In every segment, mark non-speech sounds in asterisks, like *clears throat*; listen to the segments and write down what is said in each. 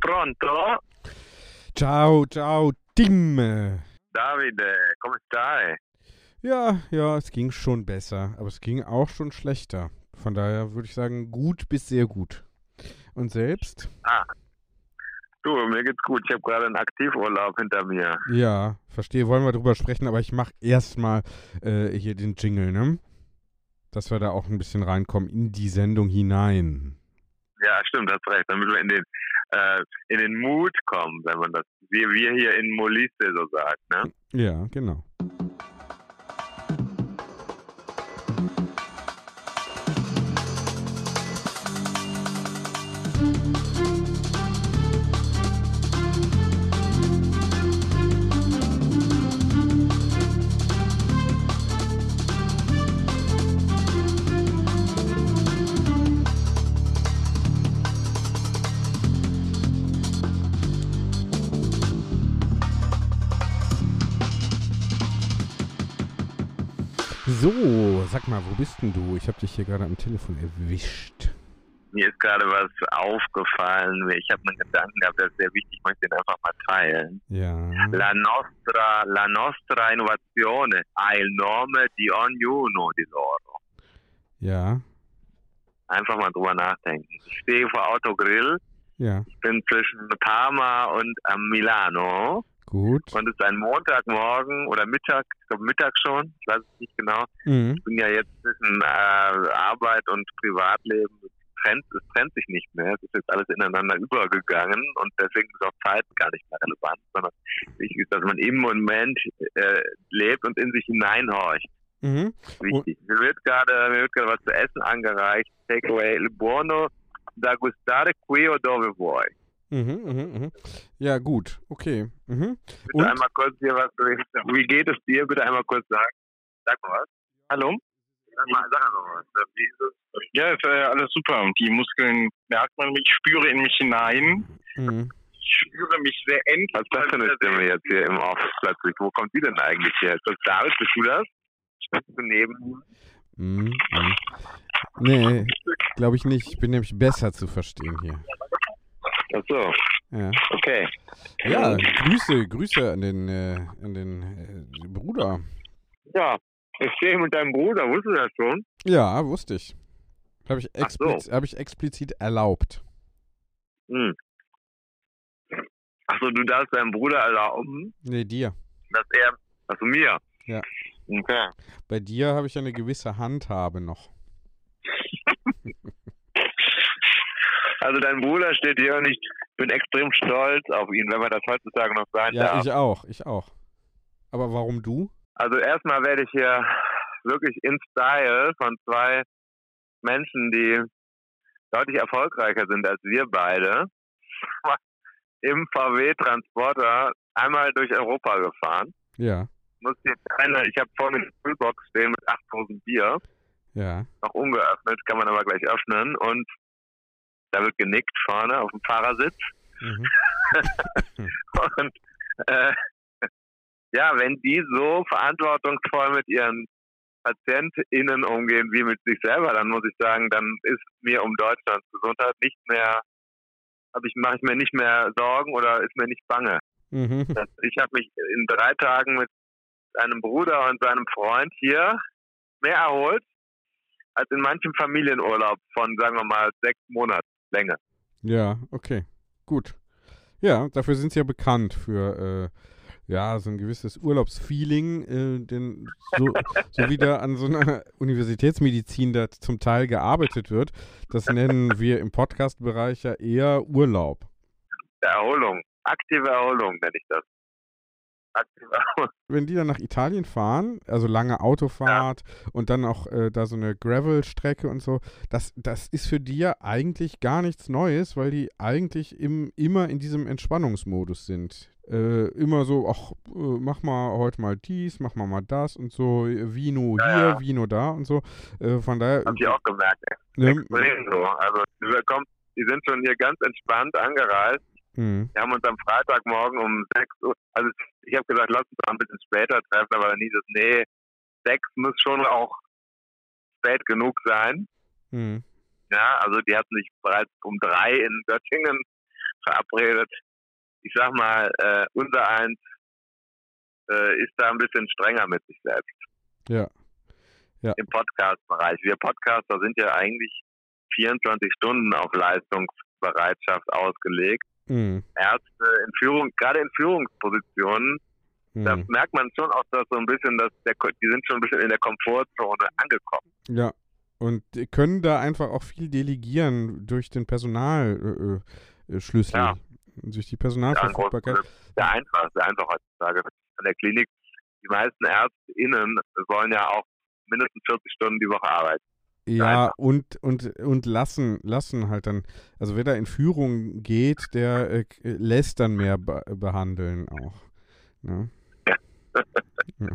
Pronto? Ciao, ciao, Tim. Davide, come stai? Ja, ja, es ging schon besser, aber es ging auch schon schlechter. Von daher würde ich sagen, gut bis sehr gut. Und selbst? Ah. Du, mir geht's gut. Ich habe gerade einen Aktivurlaub hinter mir. Ja, verstehe. Wollen wir drüber sprechen, aber ich mache erstmal äh, hier den Jingle, ne? Dass wir da auch ein bisschen reinkommen in die Sendung hinein. Ja, stimmt, hast recht. Damit wir in den, äh, in den Mut kommen, wenn man das, wie wir hier in Molise so sagt, ne? Ja, genau. So, sag mal, wo bist denn du? Ich habe dich hier gerade am Telefon erwischt. Mir ist gerade was aufgefallen. Ich habe einen Gedanken gehabt, der ist sehr wichtig. Ich möchte den einfach mal teilen. Ja. La nostra, la nostra innovazione ha il nome di ognuno di loro. Ja. Einfach mal drüber nachdenken. Ich stehe vor Autogrill. Ja. Ich bin zwischen Parma und ähm, Milano. Gut. Und es ist ein Montagmorgen oder Mittag, ich glaube Mittag schon, ich weiß es nicht genau. Mhm. Ich bin ja jetzt zwischen äh, Arbeit und Privatleben, es trennt, es trennt sich nicht mehr, es ist jetzt alles ineinander übergegangen und deswegen ist auch Zeit gar nicht mehr relevant, sondern wichtig ist, dass man im Moment äh, lebt und in sich hineinhorcht. Mhm. Wichtig. Mir wird gerade mir wird gerade was zu essen angereicht. Takeaway il buono da gustare qui o dove vuoi. Mhm, mhm, mhm. Ja, gut. Okay. Mhm. Bitte Und? einmal kurz hier was. Wie geht es dir? Bitte einmal kurz sagen. Sag mal was. Hallo? Sag mal, sag mal was. Wie ist es? Ja, ist äh, alles super. Die Muskeln merkt man, ich spüre in mich hinein. Mhm. Ich spüre mich sehr endlich. Was ist das für eine Stimme jetzt hier im Off plötzlich? Wo kommt die denn eigentlich her? Ist das David? Bist du das? Bist du neben? Mhm. mhm. Nee, glaube ich nicht. Ich bin nämlich besser zu verstehen hier. Ach so, Ja, okay. ja Grüße, Grüße an den, äh, an den äh, Bruder. Ja, ich stehe mit deinem Bruder. Wusstest du das schon? Ja, wusste ich. Habe ich, so. hab ich explizit erlaubt. Hm. Achso, du darfst deinem Bruder erlauben, Nee, dir. dass er. Also mir. Ja. Okay. Bei dir habe ich eine gewisse Handhabe noch. *laughs* Also dein Bruder steht hier und ich bin extrem stolz auf ihn, wenn man das heutzutage noch sein Ja, darf. ich auch, ich auch. Aber warum du? Also erstmal werde ich hier wirklich in Style von zwei Menschen, die deutlich erfolgreicher sind als wir beide, *laughs* im VW Transporter einmal durch Europa gefahren. Ja, Muss eine, ich habe vorne eine Kühlbox stehen mit 8000 Bier, ja. noch ungeöffnet, kann man aber gleich öffnen und da wird genickt vorne auf dem Fahrersitz. Mhm. *laughs* Und äh, ja, wenn die so verantwortungsvoll mit ihren PatientInnen umgehen wie mit sich selber, dann muss ich sagen, dann ist mir um Deutschlands Gesundheit nicht mehr, ich, mache ich mir nicht mehr Sorgen oder ist mir nicht bange. Mhm. Ich habe mich in drei Tagen mit einem Bruder und seinem Freund hier mehr erholt als in manchem Familienurlaub von, sagen wir mal, sechs Monaten Länge. Ja, okay. Gut. Ja, dafür sind sie ja bekannt für äh, ja, so ein gewisses Urlaubsfeeling, äh, denn so, *laughs* so wie da an so einer Universitätsmedizin da zum Teil gearbeitet wird, das nennen wir im Podcast-Bereich ja eher Urlaub. Erholung, aktive Erholung nenne ich das. Aus. wenn die dann nach Italien fahren, also lange Autofahrt und dann auch äh, da so eine Gravel-Strecke und so, das, das ist für die ja eigentlich gar nichts Neues, weil die eigentlich im, immer in diesem Entspannungsmodus sind. Äh, immer so, ach, äh, mach mal heute mal dies, mach mal mal das und so, Vino Ja, hier, ja. Vino da und so. Äh, von daher, Hab ich auch gemerkt. ne, Extrem so. Also, wir kommen, die sind schon hier ganz entspannt angereist. Mh, Wir haben uns am Freitagmorgen um 6 Uhr, also ich habe gesagt, lass uns doch ein bisschen später treffen, aber dann hieß es, nee, 6 muss schon auch spät genug sein. mh, Ja, also die hatten sich bereits um drei in Göttingen verabredet. Ich sag mal, äh, unser eins äh, ist da ein bisschen strenger mit sich selbst ja, im Podcast-Bereich. Wir Podcaster sind ja eigentlich 24 Stunden auf Leistungsbereitschaft ausgelegt. Mh, Ärzte in Führung, gerade in Führungspositionen, da mh, merkt man schon auch, dass so ein bisschen, dass der, die sind schon ein bisschen in der Komfortzone angekommen. ja. Und können da einfach auch viel delegieren durch den Personalschlüssel, äh, äh. Ja. durch die Ja, Personalverfügbarkeit. großes- sehr einfach, sehr einfach heutzutage an der Klinik. Die meisten ÄrztInnen wollen ja auch mindestens 40 Stunden die Woche arbeiten. Ja, und, und, und lassen, lassen halt dann, also wer da in Führung geht, der äh, k- lässt dann mehr be behandeln auch. Ne? Ja. Ja.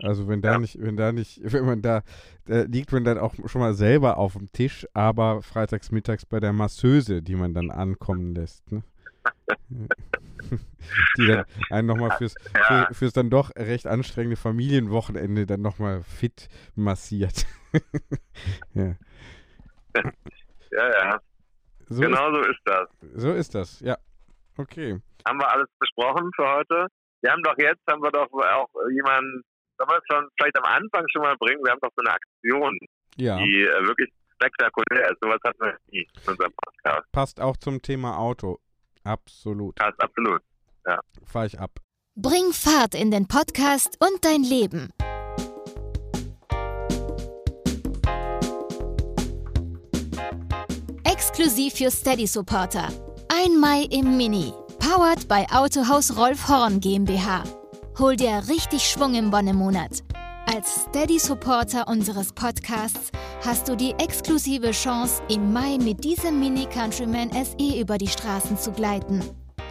Also wenn da Ja. nicht, wenn da nicht, *laughs* wenn man da, da liegt man dann auch schon mal selber auf dem Tisch, aber freitags mittags bei der Masseuse, die man dann ankommen lässt. Ne? Die dann einen nochmal fürs, Ja, für, fürs dann doch recht anstrengende Familienwochenende dann nochmal fit massiert. *laughs* ja. ja, ja. So, genau so ist das. ist, so ist das, ja. Okay. Haben wir alles besprochen für heute? Wir haben doch jetzt, haben wir doch auch jemanden, sollen wir es schon vielleicht am Anfang schon mal bringen? Wir haben doch so eine Aktion, Ja, die äh, wirklich spektakulär ist. Sowas hatten wir nie in unserem Podcast. passt auch zum Thema Auto. Absolut. Das ist absolut. Fahr ich ab. Bring Fahrt in den Podcast und dein Leben. Exklusiv für Steady Supporter. Ein Mai im Mini. Powered bei Autohaus Rolf Horn GmbH. Hol dir richtig Schwung im Wonnemonat. Als Steady Supporter unseres Podcasts hast du die exklusive Chance, im Mai mit diesem Mini Countryman SE über die Straßen zu gleiten.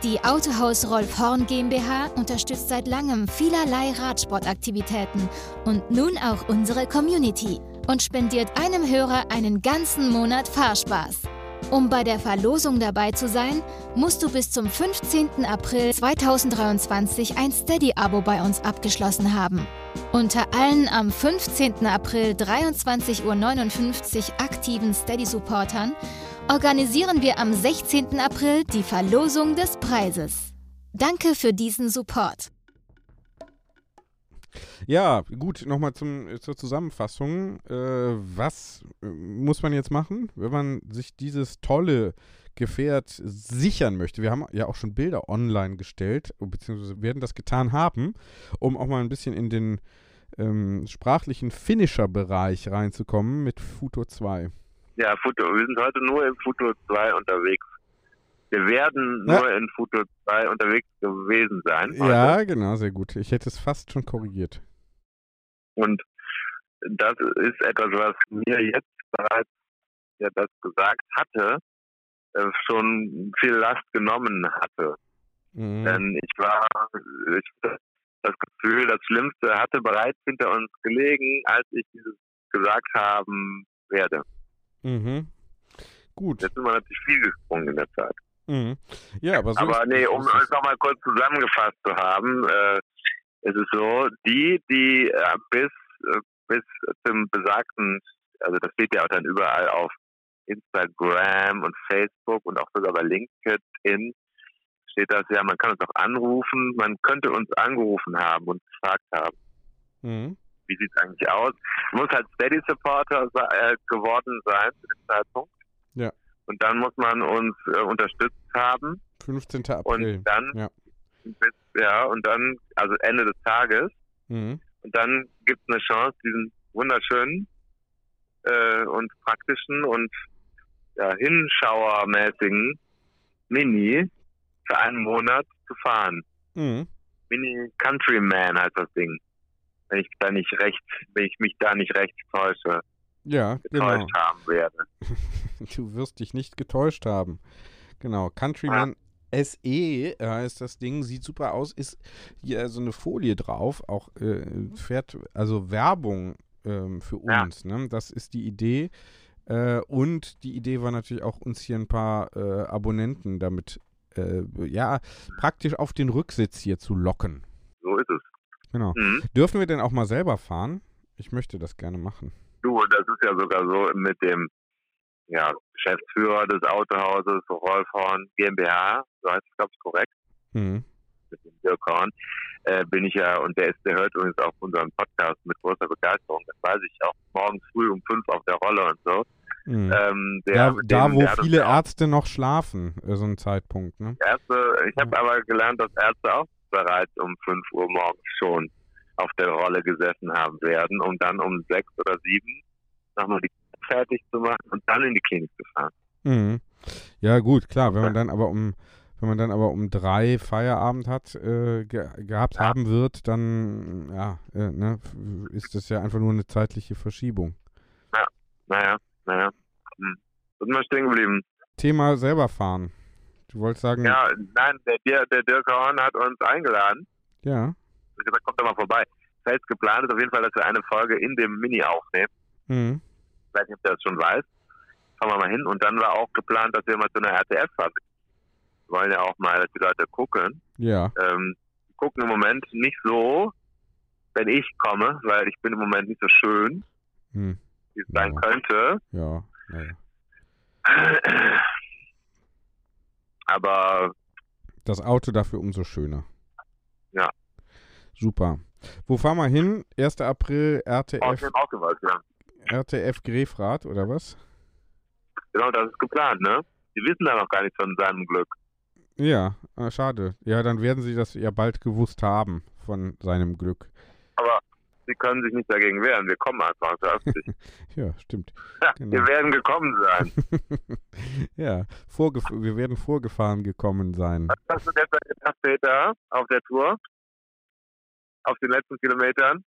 Die Autohaus Rolf Horn GmbH unterstützt seit langem vielerlei Radsportaktivitäten und nun auch unsere Community und spendiert einem Hörer einen ganzen Monat Fahrspaß. Um bei der Verlosung dabei zu sein, musst du bis zum 15. April 2023 ein Steady-Abo bei uns abgeschlossen haben. Unter allen am 15. April 23.59 Uhr aktiven Steady-Supportern organisieren wir am 16. April die Verlosung des Preises. Danke für diesen Support. Ja, gut, nochmal äh, zur Zusammenfassung. Äh, was äh, muss man jetzt machen, wenn man sich dieses tolle Gefährt sichern möchte? Wir haben ja auch schon Bilder online gestellt, beziehungsweise werden das getan haben, um auch mal ein bisschen in den ähm, sprachlichen Finisher-Bereich reinzukommen mit Futo 2. Ja, Futur. Wir sind heute nur im Futur 2 unterwegs. Wir werden Ja. nur in Futur 2 unterwegs gewesen sein. heute. Ja, genau, sehr gut. Ich hätte es fast schon korrigiert. Und das ist etwas, was mir jetzt bereits, der das gesagt hatte, schon viel Last genommen hatte. Mhm. Denn ich war, ich hatte das Gefühl, das Schlimmste hatte bereits hinter uns gelegen, als ich dieses gesagt haben werde. Mhm. Gut. Jetzt sind wir natürlich viel gesprungen in der Zeit. Mhm. Ja, aber so Aber nee, um es nochmal kurz zusammengefasst zu haben, äh, ist es so, die, die äh, bis, äh, bis zum besagten, also das steht ja auch dann überall auf Instagram und Facebook und auch sogar bei LinkedIn, steht das ja, man kann uns auch anrufen, man könnte uns angerufen haben und gefragt haben, Mhm. wie sieht's eigentlich aus? Muss halt Steady Supporter äh, geworden sein zu dem Zeitpunkt. Ja. Und dann muss man uns äh, unterstützt haben 15. April. und dann ja. bis, ja, und dann, also Ende des Tages, Mhm. und dann gibt es eine Chance, diesen wunderschönen äh, und praktischen und ja, hinschauermäßigen Mini für einen Monat zu fahren. Mhm. Mini Countryman heißt das Ding. Wenn ich da nicht recht, wenn ich mich da nicht recht täusche, Ja, genau. getäuscht haben werde. *laughs* Du wirst dich nicht getäuscht haben. Genau. Countryman SE heißt das Ding, sieht super aus, ist hier so eine Folie drauf, auch äh, fährt, also Werbung ähm, für Ja. uns. Ne? Das ist die Idee. Äh, und die Idee war natürlich auch, uns hier ein paar äh, Abonnenten damit, äh, ja, praktisch auf den Rücksitz hier zu locken. So ist es. Genau. Mhm. Dürfen wir denn auch mal selber fahren? Ich möchte das gerne machen. Du, das ist ja sogar so mit dem ja, Geschäftsführer des Autohauses, Rolf Horn GmbH, so heißt es, glaube ich, korrekt, Mhm. Mit dem Dirk Horn, äh, bin ich ja, und der ist, der hört übrigens auch unseren Podcast mit großer Begeisterung, das weiß ich auch, morgens früh um fünf auf der Rolle und so. Mhm. Ähm, der, Da, da dem- wo viele ja Ärzte noch schlafen, äh, so ein Zeitpunkt, ne? Ärzte, ich habe aber gelernt, dass Ärzte auch bereits um 5 Uhr morgens schon auf der Rolle gesessen haben werden, um dann um sechs oder sieben nochmal die fertig zu machen und dann in die Klinik zu fahren. Mhm. Ja, gut, klar, wenn man *laughs* dann aber um wenn man dann aber um drei Feierabend hat, äh, ge gehabt haben wird, dann ja, äh, ne, ist das ja einfach nur eine zeitliche Verschiebung. Naja, naja. Hm. Sind wir stehen geblieben? Thema selber fahren. Du wolltest sagen, Ja, nein, der, der, Dirk Horn hat uns eingeladen. ja. Ich gesagt, kommt doch mal vorbei. Fest geplant ist auf jeden Fall, dass wir eine Folge in dem Mini aufnehmen. Mhm. Ich weiß nicht, ob der das schon weiß. Fahren wir mal hin. Und dann war auch geplant, dass wir mal zu einer RTF fahren. Wir wollen ja auch mal, dass die Leute gucken. Ja. ähm, gucken im Moment nicht so, wenn ich komme, weil ich bin im Moment nicht so schön, Hm. wie es sein Ja. könnte. Ja. Naja. *clears throat* Aber Das Auto dafür umso schöner. Ja. Super. Wo fahren wir hin? 1. April aus RTF, dem auch gewollt, ja. RTF Grefrath oder was? Genau, das ist geplant, ne? Die wissen da noch gar nichts von seinem Glück. Ja, ah, schade. Ja, dann werden sie das ja bald gewusst haben von seinem Glück. Aber sie können sich nicht dagegen wehren. Wir kommen einfach. Das ist öffentlich. Ja, stimmt. ja, Genau. Wir werden gekommen sein. *laughs* ja, vorgef wir werden vorgefahren gekommen sein. Was hast du gestern gedacht, Peter, auf der Tour? Auf den letzten Kilometern?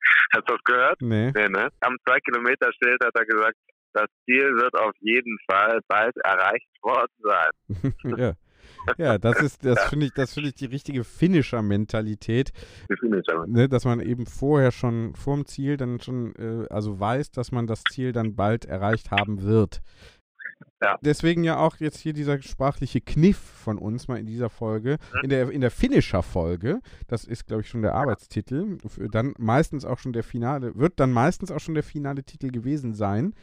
*laughs* Hast du das gehört? Nee. Nee, ne? Am zwei Kilometer Schild hat er gesagt, das Ziel wird auf jeden Fall bald erreicht worden sein. *laughs* ja. Ja, das ist, das finde ich, das finde ich die richtige Finisher-Mentalität, aber? ne, dass man eben vorher schon vorm Ziel dann schon, äh, also weiß, dass man das Ziel dann bald erreicht haben wird. Ja. Deswegen ja auch jetzt hier dieser sprachliche Kniff von uns mal in dieser Folge, Mhm. in der, in der Finisher-Folge, das ist, glaube ich, schon der Arbeitstitel, dann meistens auch schon der finale, wird dann meistens auch schon der finale Titel gewesen sein.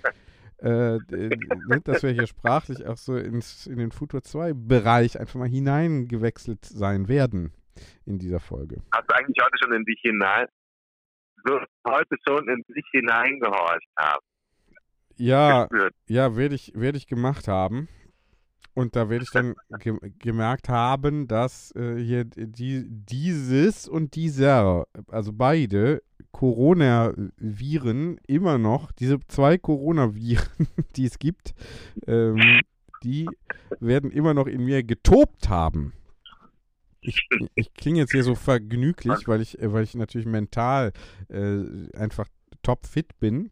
Äh, ne, dass wir hier sprachlich auch so ins, in den Futur 2 Bereich einfach mal hineingewechselt sein werden in dieser Folge. Hast du eigentlich heute schon in dich hinein, wirst heute schon in dich hineingehorcht haben? Ja, Gespürt. ja, werde ich, werd ich gemacht haben. Und da werde ich dann *laughs* ge gemerkt haben, dass äh, hier die, dieses und dieser, also beide Coronaviren immer noch, diese zwei Coronaviren, *laughs* die es gibt, ähm, die werden immer noch in mir getobt haben. Ich, ich klinge jetzt hier so vergnüglich, weil ich, äh, weil ich natürlich mental äh, einfach topfit bin.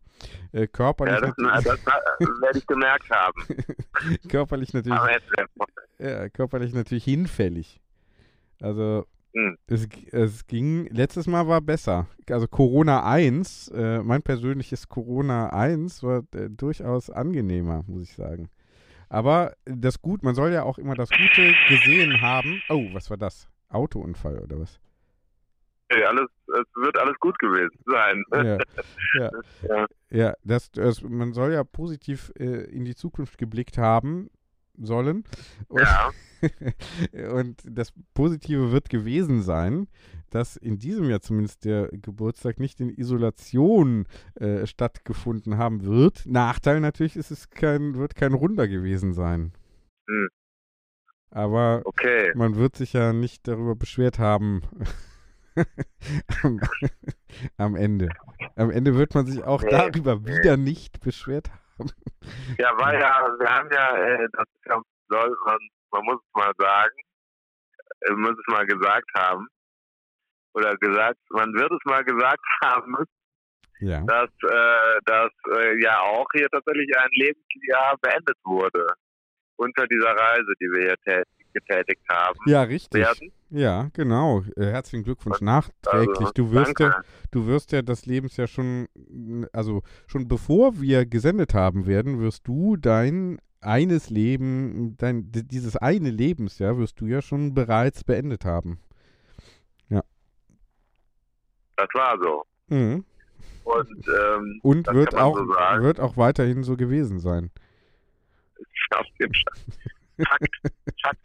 Äh, körperlich, Ja, das, natürlich, das, das werde ich gemerkt haben. *laughs* körperlich natürlich Aber jetzt, ja, körperlich natürlich hinfällig. Also Hm. es, es ging, letztes Mal war besser. Also Corona 1, äh, mein persönliches Corona 1 war äh, durchaus angenehmer, muss ich sagen. Aber das Gut, man soll ja auch immer das Gute gesehen haben. Oh, was war das? Autounfall oder was? okay, alles, es wird alles gut gewesen sein. Ja, ja. Ja. *laughs* ja das, das, man soll ja positiv äh, in die Zukunft geblickt haben sollen. Und, Ja. *laughs* und das Positive wird gewesen sein, dass in diesem Jahr zumindest der Geburtstag nicht in Isolation äh, stattgefunden haben wird. Nachteil natürlich ist es kein, wird kein Runder gewesen sein. Hm. Aber Okay. man wird sich ja nicht darüber beschwert haben. *laughs* am, am Ende. Am Ende wird man sich auch Nee, darüber nee. wieder nicht beschwert haben. Ja, weil ja, wir haben ja, äh, das ist ja, soll man, man muss es mal sagen, äh, muss es mal gesagt haben, oder gesagt, man wird es mal gesagt *laughs* haben, Ja. dass, äh, dass äh, ja auch hier tatsächlich ein Lebensjahr beendet wurde unter dieser Reise, die wir hier tä getätigt haben. Ja, richtig. Werden. Ja, genau. Äh, herzlichen Glückwunsch Also, nachträglich. Du wirst ja, danke. du wirst ja das Lebensjahr schon, also schon bevor wir gesendet haben werden, wirst du dein eines Leben, dein dieses eine Lebensjahr wirst du ja schon bereits beendet haben. Das war so. Mhm. Und ähm, Und wird auch so wird auch weiterhin so gewesen sein. auf dem Sch- Fakt, Fakt.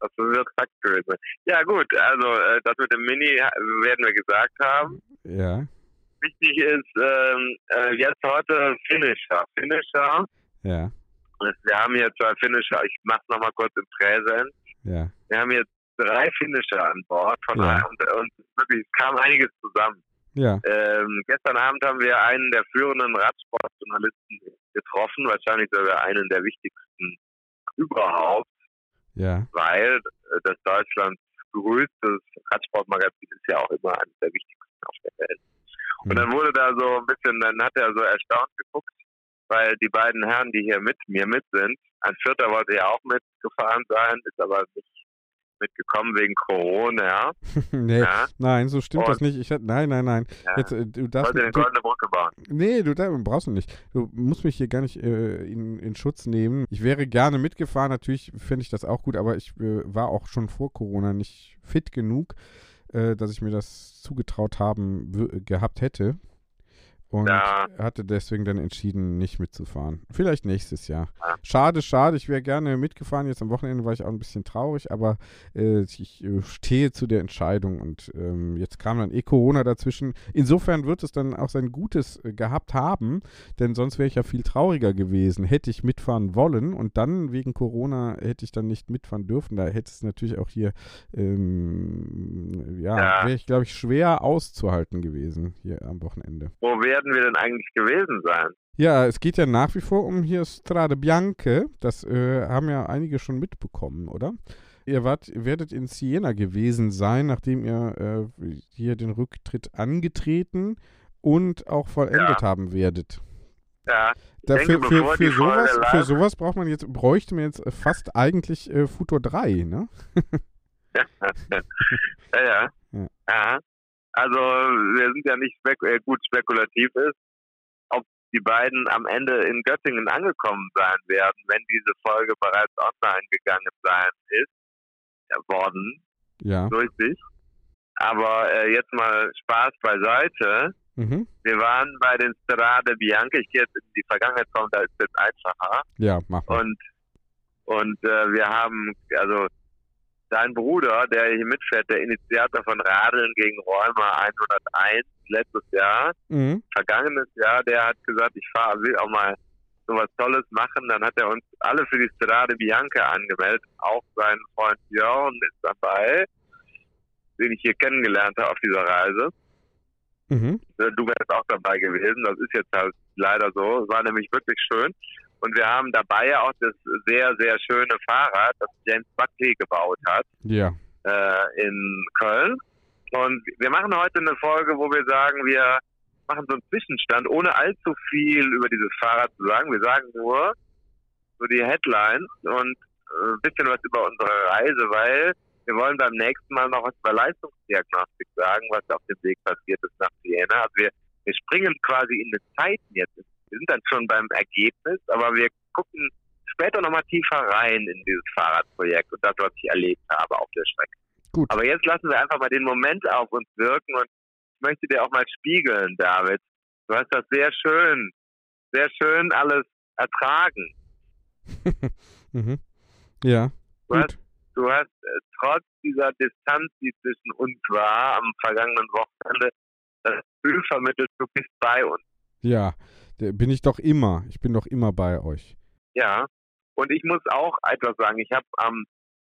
Das wird Fakt gewesen. Ja gut, also äh, das mit dem Mini werden wir gesagt haben. Ja, Wichtig ist ähm, äh, jetzt heute Finisher. Finisher. ja, Wir haben hier zwei Finisher. Ich mach's nochmal kurz im Präsent. ja. Wir haben jetzt drei Finisher an Bord von Ja. und, und wirklich, es kam einiges zusammen. Ja, Ähm, gestern Abend haben wir einen der führenden Radsportjournalisten getroffen, wahrscheinlich sogar einen der wichtigsten überhaupt, ja, weil äh, das Deutschlands größtes Radsportmagazin ist ja auch immer eines der wichtigsten auf der Welt. Und Mhm. dann wurde da so ein bisschen, dann hat er so erstaunt geguckt, weil die beiden Herren, die hier mit mir mit sind, ein Vierter wollte ja auch mitgefahren sein, ist aber nicht mitgekommen wegen Corona. *laughs* nee, Ja, nein, so stimmt das Und- nicht. Ich nein, nein, nein. ja. Jetzt, äh, du darfst wollte eine goldene Brücke bauen. Nee, du da, brauchst du nicht. Du musst mich hier gar nicht äh, in, in Schutz nehmen. Ich wäre gerne mitgefahren, natürlich fände ich das auch gut, aber ich äh, war auch schon vor Corona nicht fit genug, äh, dass ich mir das zugetraut haben gehabt hätte. Und Ja. hatte deswegen dann entschieden, nicht mitzufahren. Vielleicht nächstes Jahr. Ja. Schade, schade. Ich wäre gerne mitgefahren. Jetzt am Wochenende war ich auch ein bisschen traurig, aber äh, ich äh, stehe zu der Entscheidung und ähm, jetzt kam dann eh Corona dazwischen. Insofern wird es dann auch sein Gutes äh, gehabt haben, denn sonst wäre ich ja viel trauriger gewesen. Hätte ich mitfahren wollen und dann wegen Corona hätte ich dann nicht mitfahren dürfen. Da hätte es natürlich auch hier, ähm, ja, Ja. wäre ich glaube ich schwer auszuhalten gewesen hier am Wochenende. Wo werden wir denn eigentlich gewesen sein? Ja, es geht ja nach wie vor um hier Strade Bianche. Das äh, haben ja einige schon mitbekommen, oder? Ihr wart, werdet in Siena gewesen sein, nachdem ihr äh, hier den Rücktritt angetreten und auch vollendet haben werdet. Ja, Dafür, denke, für, für, Folge sowas, für sowas braucht man jetzt, bräuchte man jetzt fast eigentlich äh, Futur 3, ne? *laughs* ja, ja. Ja. ja. Also wir sind ja nicht spek äh, gut spekulativ ist, ob die beiden am Ende in Göttingen angekommen sein werden, wenn diese Folge bereits online gegangen sein ist, ja, worden Ja. durch sich. Aber äh, jetzt mal Spaß beiseite. Mhm. Wir waren bei den Strade Bianche. Ich gehe jetzt in die Vergangenheit kommen, da ist es jetzt einfacher. Ja, mach mal. Und, und äh, wir haben, also dein Bruder, der hier mitfährt, der Initiator von Radeln gegen Rheuma 101 letztes Jahr, Mhm. vergangenes Jahr, der hat gesagt, ich fahr, will auch mal sowas Tolles machen. Dann hat er uns alle für die Strade Bianca angemeldet. Auch sein Freund Jörn ist dabei, den ich hier kennengelernt habe auf dieser Reise. Mhm. Du wärst auch dabei gewesen. Das ist jetzt halt leider so. Es war nämlich wirklich schön. Und wir haben dabei auch das sehr, sehr schöne Fahrrad, das James Buckley gebaut hat Ja. äh, in Köln. Und wir machen heute eine Folge, wo wir sagen, wir machen so einen Zwischenstand, ohne allzu viel über dieses Fahrrad zu sagen. Wir sagen nur so die Headlines und äh, ein bisschen was über unsere Reise, weil wir wollen beim nächsten Mal noch was über Leistungsdiagnostik sagen, was auf dem Weg passiert ist nach Siena. Also wir, wir springen quasi in die Zeiten jetzt. Wir sind dann schon beim Ergebnis, aber wir gucken später nochmal tiefer rein in dieses Fahrradprojekt und das, was ich erlebt habe auf der Strecke. Gut. Aber jetzt lassen wir einfach mal den Moment auf uns wirken und ich möchte dir auch mal spiegeln, David. Du hast das sehr schön, sehr schön alles ertragen. *laughs* mhm. Ja. Du hast, du hast äh, trotz dieser Distanz, die zwischen uns war am vergangenen Wochenende, das Gefühl vermittelt, du bist bei uns. Ja. Bin ich doch immer. Ich bin doch immer bei euch. Ja. Und ich muss auch etwas sagen. Ich habe am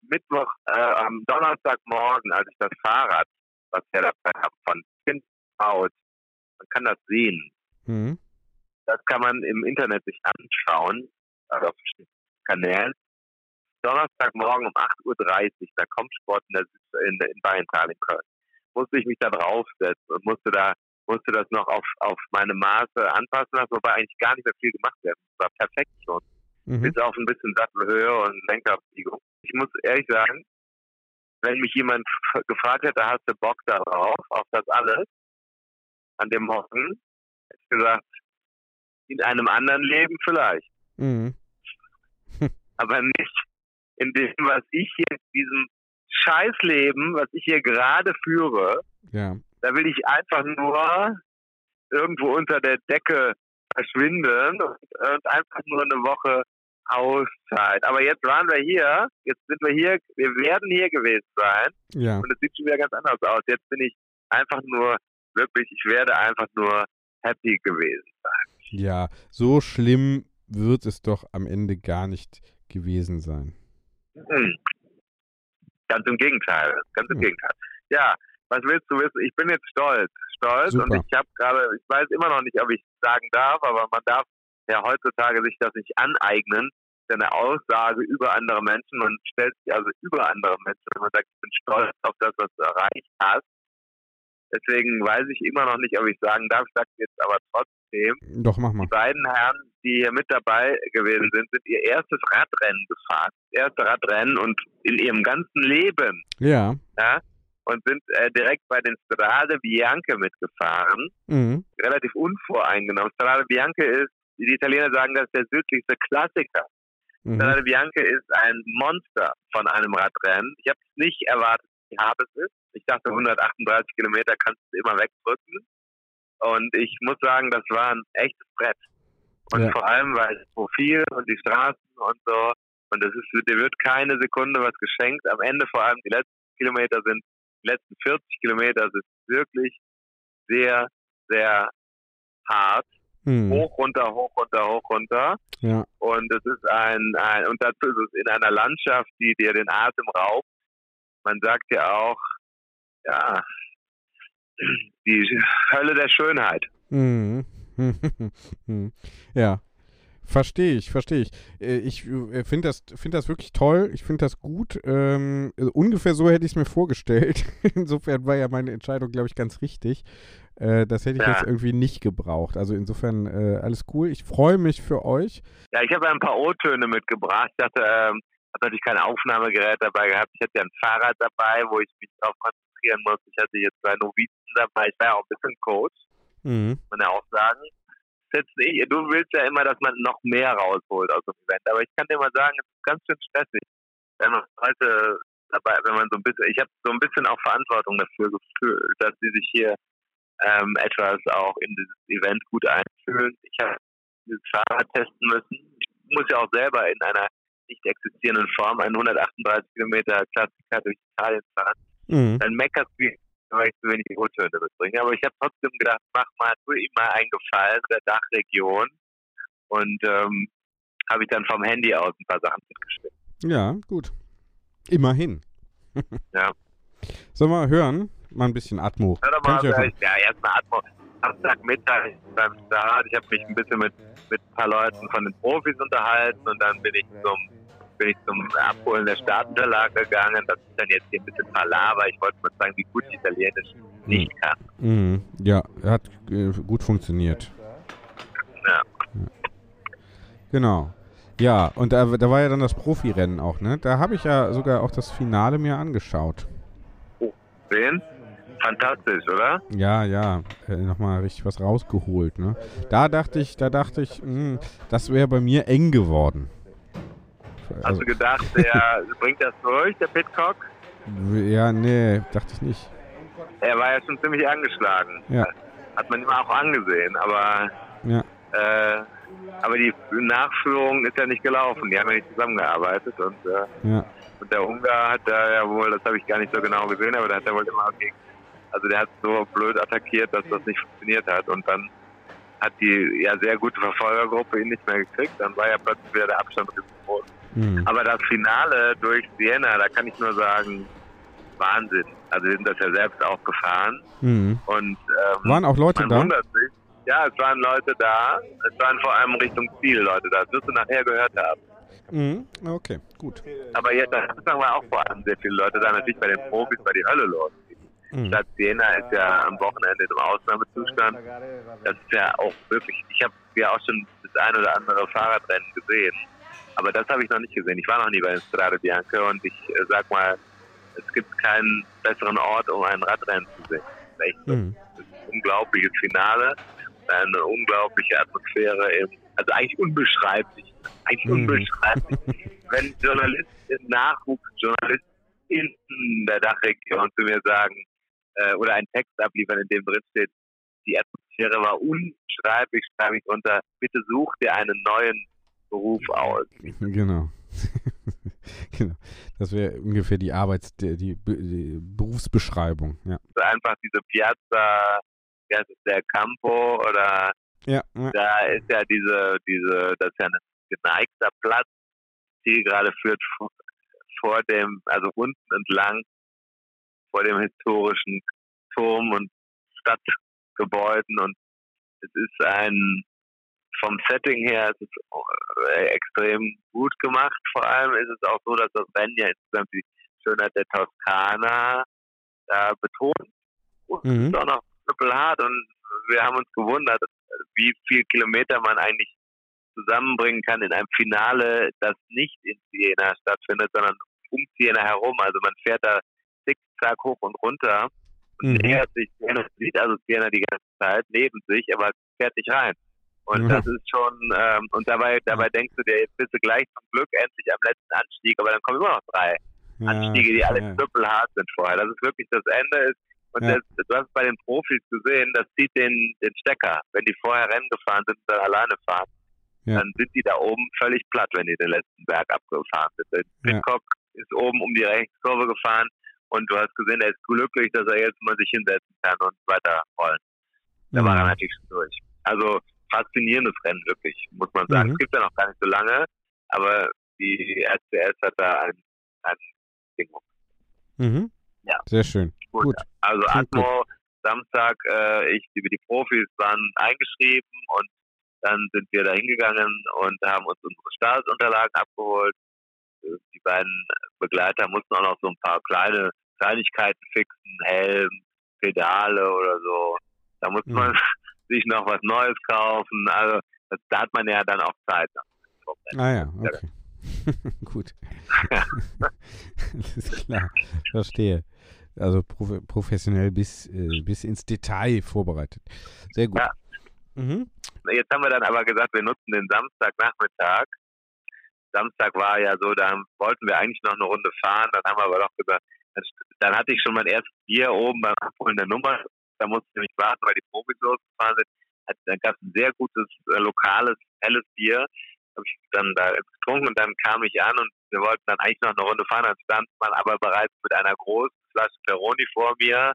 Mittwoch, äh, am Donnerstagmorgen, als ich das Fahrrad, was wir dabei haben, von Kind aus, man kann das sehen. Mhm. Das kann man im Internet sich anschauen, also auf verschiedenen Kanälen. Donnerstagmorgen um 8.30 Uhr, da kommt Sport in, der, in, in Bayenthal in Köln. musste ich mich da draufsetzen und musste da musste das noch auf, auf meine Maße anpassen lassen, wobei eigentlich gar nicht mehr viel gemacht werden. Es war perfekt schon. Mhm. Bis auf ein bisschen Sattelhöhe und Lenkerbiegung. Ich muss ehrlich sagen, wenn mich jemand gefragt hätte, hast du Bock darauf, auf das alles, an dem Hocken, hätte ich gesagt, in einem anderen Leben vielleicht, Mhm. *laughs* aber nicht in dem, was ich hier, in diesem Scheißleben, was ich hier gerade führe, Ja. Da will ich einfach nur irgendwo unter der Decke verschwinden und, und einfach nur eine Woche Auszeit. Aber jetzt waren wir hier, jetzt sind wir hier, wir werden hier gewesen sein Ja. und es sieht schon wieder ganz anders aus. Jetzt bin ich einfach nur, wirklich, ich werde einfach nur happy gewesen sein. Ja. So schlimm wird es doch am Ende gar nicht gewesen sein. Hm. Ganz im Gegenteil, ganz im Hm. Gegenteil. Ja, was willst du wissen? Ich bin jetzt stolz, stolz Super. und ich habe gerade, ich weiß immer noch nicht, ob ich sagen darf, aber man darf ja heutzutage sich das nicht aneignen, denn eine Aussage über andere Menschen, man stellt sich also über andere Menschen, wenn man sagt, ich bin stolz auf das, was du erreicht hast. Deswegen weiß ich immer noch nicht, ob ich sagen darf, ich sage jetzt aber trotzdem, Doch, mach mal. die beiden Herren, die hier mit dabei gewesen sind, sind ihr erstes Radrennen gefahren. Das erste Radrennen und in ihrem ganzen Leben, Ja. ja, und sind äh, direkt bei den Strade Bianche mitgefahren. Mhm. Relativ unvoreingenommen. Strade Bianche ist, die Italiener sagen, das ist der südlichste Klassiker. Mhm. Strade Bianche ist ein Monster von einem Radrennen. Ich habe es nicht erwartet, wie hart es ist. Ich dachte, 138 Kilometer kannst du immer wegdrücken. Und ich muss sagen, das war ein echtes Brett. Und Ja. vor allem, weil das Profil und die Straßen und so. Und es ist, dir wird keine Sekunde was geschenkt. Am Ende vor allem die letzten Kilometer sind, letzten 40 Kilometer sind wirklich sehr, sehr hart. Mhm. Hoch, runter, hoch, runter, hoch, runter. Ja. Und es ist ein, ein, und dazu ist es in einer Landschaft, die dir den Atem raubt. Man sagt ja auch, ja, die Hölle der Schönheit. Mhm. *laughs* ja. Verstehe ich, verstehe ich. Äh, Ich äh, finde das, find das wirklich toll. Ich finde das gut. Ähm, äh, ungefähr so hätte ich es mir vorgestellt. *laughs* insofern war ja meine Entscheidung, glaube ich, ganz richtig. Äh, das hätte ich Ja. jetzt irgendwie nicht gebraucht. Also insofern äh, alles cool. Ich freue mich für euch. Ja, ich habe ein paar O-Töne mitgebracht. Ich hatte, ähm, habe natürlich kein Aufnahmegerät dabei gehabt. Ich hatte ja ein Fahrrad dabei, wo ich mich darauf konzentrieren muss. Ich hatte jetzt zwei Novizen dabei. Ich war ja auch ein bisschen Coach, Mhm. muss man ja auch sagen. Jetzt nicht, du willst ja immer, dass man noch mehr rausholt aus dem Event. Aber ich kann dir mal sagen, es ist ganz schön stressig. Wenn man heute dabei, wenn man so ein bisschen, ich habe so ein bisschen auch Verantwortung dafür gefühlt, dass sie sich hier ähm, etwas auch in dieses Event gut einfühlen. Ich habe dieses Fahrrad testen müssen. Ich muss ja auch selber in einer nicht existierenden Form einen 138 Kilometer Klassiker durch Italien fahren. Mhm. Dann meckerst du, weil ich zu wenig O-Töne mitbringe. Aber ich habe trotzdem gedacht, mach mal, tu ihm mal einen Gefallen der Dachregion. Und ähm, habe ich dann vom Handy aus ein paar Sachen mitgeschickt. Ja, gut. Immerhin. *laughs* Ja. Sollen wir hören? Mal ein bisschen Atmo. Hör doch mal, ich ja erstmal Atmo. Samstagmittag beim Start. Ich habe mich ein bisschen mit, mit ein paar Leuten von den Profis unterhalten und dann bin ich zum bin ich zum Abholen der Startunterlagen gegangen. Das ist dann jetzt hier ein bisschen Palaver. Ich wollte mal sagen, wie gut Italienisch nicht kann. Mhm. Ja, hat äh, gut funktioniert. Ja. Genau. Ja, und da, da war ja dann das Profirennen auch, ne? Da habe ich ja sogar auch das Finale mir angeschaut. Sehen? Fantastisch, oder? Ja, ja, äh, nochmal richtig was rausgeholt, ne? Da dachte ich, da dachte ich, mh, das wäre bei mir eng geworden. Hast Also, du gedacht, der *laughs* bringt das durch, der Pitcock? ja, nee, dachte ich nicht. Er war ja schon ziemlich angeschlagen. Ja. Hat man ihm auch angesehen, aber Ja, äh, aber die Nachführung ist ja nicht gelaufen. Die haben ja nicht zusammengearbeitet und, äh, ja, und der Ungar hat da ja wohl, das habe ich gar nicht so genau gesehen, aber der hat ja wohl immer gegen, also der hat so blöd attackiert, dass das nicht funktioniert hat und dann hat die ja sehr gute Verfolgergruppe ihn nicht mehr gekriegt. Dann war ja plötzlich wieder der Abstand. Mhm. Aber das Finale durch Siena, da kann ich nur sagen, Wahnsinn. Also wir sind das ja selbst auch gefahren Mhm. und ähm, Waren auch Leute da? sich. Ja, es waren Leute da. Es waren vor allem Richtung Ziel Leute da. Das wirst du nachher gehört haben. Mhm. Okay, gut. Aber jetzt am Anfang waren auch vor allem sehr viele Leute da. Natürlich bei den Profis war die Hölle los. Mhm. Stadt Siena ist ja am Wochenende im Ausnahmezustand. Das ist ja auch wirklich, ich habe ja auch schon das ein oder andere Fahrradrennen gesehen, aber das habe ich noch nicht gesehen. Ich war noch nie bei Strade Bianca und ich äh, sag mal, es gibt keinen besseren Ort, um ein Radrennen zu sehen. Echt, mhm. Das ist ein unglaubliches Finale, eine unglaubliche Atmosphäre, im, also eigentlich unbeschreiblich. Eigentlich mhm. unbeschreiblich. *laughs* Wenn Journalisten, Nachwuchsjournalisten in der Dachregion zu mir sagen, äh, oder einen Text abliefern, in dem drin steht, die Atmosphäre war unbeschreiblich, schreibe ich unter, bitte such dir einen neuen Beruf aus. *laughs* Genau. *laughs* genau. Das wäre ungefähr die Arbeits-, die, die, die, Berufsbeschreibung, ja. Einfach diese Piazza, das ist der Campo oder ja, ja. da ist ja diese, diese, das ist ja ein geneigter Platz, die gerade führt vor, vor dem, also unten entlang vor dem historischen Turm und Stadtgebäuden und es ist ein vom Setting her ist es äh, extrem gut gemacht. Vor allem ist es auch so, dass das Rennen ja insgesamt die Schönheit der Toskana äh, betont. Und mhm. ist auch noch hart und wir haben uns gewundert, wie viel Kilometer man eigentlich zusammenbringen kann in einem Finale, das nicht in Siena stattfindet, sondern um Siena herum. Also man fährt da zickzack hoch und runter und mhm. nähert sich Siena, sieht also Siena die ganze Zeit neben sich, aber fährt nicht rein. Und mhm. das ist schon, ähm, und dabei, dabei denkst du dir, jetzt bist du gleich zum Glück endlich am letzten Anstieg, aber dann kommen immer noch drei ja, Anstiege, die alle ja. hart sind vorher. Das ist wirklich das Ende ist. Und ja. das, du hast bei den Profis gesehen, das zieht den, den Stecker. Wenn die vorher Rennen gefahren sind und dann alleine fahren, ja. dann sind die da oben völlig platt, wenn die den letzten Berg abgefahren sind. Pitcock ist oben um die Rechtskurve gefahren und du hast gesehen, er ist glücklich, dass er jetzt mal sich hinsetzen kann und weiter rollen. Da war er natürlich schon durch. Also faszinierendes Rennen, wirklich, muss man sagen. Mhm. Es gibt ja noch gar nicht so lange, aber die RCS hat da ein, ein Ding. Mhm. Ja. Sehr schön. Gut. gut. Also Atmo, Samstag, äh, ich, die, die Profis waren eingeschrieben und dann sind wir da hingegangen und haben uns unsere Startunterlagen abgeholt. Die beiden Begleiter mussten auch noch so ein paar kleine Kleinigkeiten fixen, Helm, Pedale oder so. Da muss man mhm. Sich noch was Neues kaufen. Also das, da hat man ja dann auch Zeit. Ah ja, okay. *laughs* Gut. Alles klar, verstehe. Also prof professionell bis, äh, bis ins Detail vorbereitet. Sehr gut. Ja. Mhm. Jetzt haben wir dann aber gesagt, wir nutzen den Samstagnachmittag. Samstag war ja so, da wollten wir eigentlich noch eine Runde fahren, dann haben wir aber doch gesagt, dann hatte ich schon mein erstes Bier oben beim Abholen der Nummer da musste ich nämlich warten, weil die Profis losgefahren sind. Dann gab es ein sehr gutes äh, lokales, helles Bier. Habe ich dann da getrunken und dann kam ich an und wir wollten dann eigentlich noch eine Runde fahren. Dann stand man aber bereits mit einer großen Flasche Peroni vor mir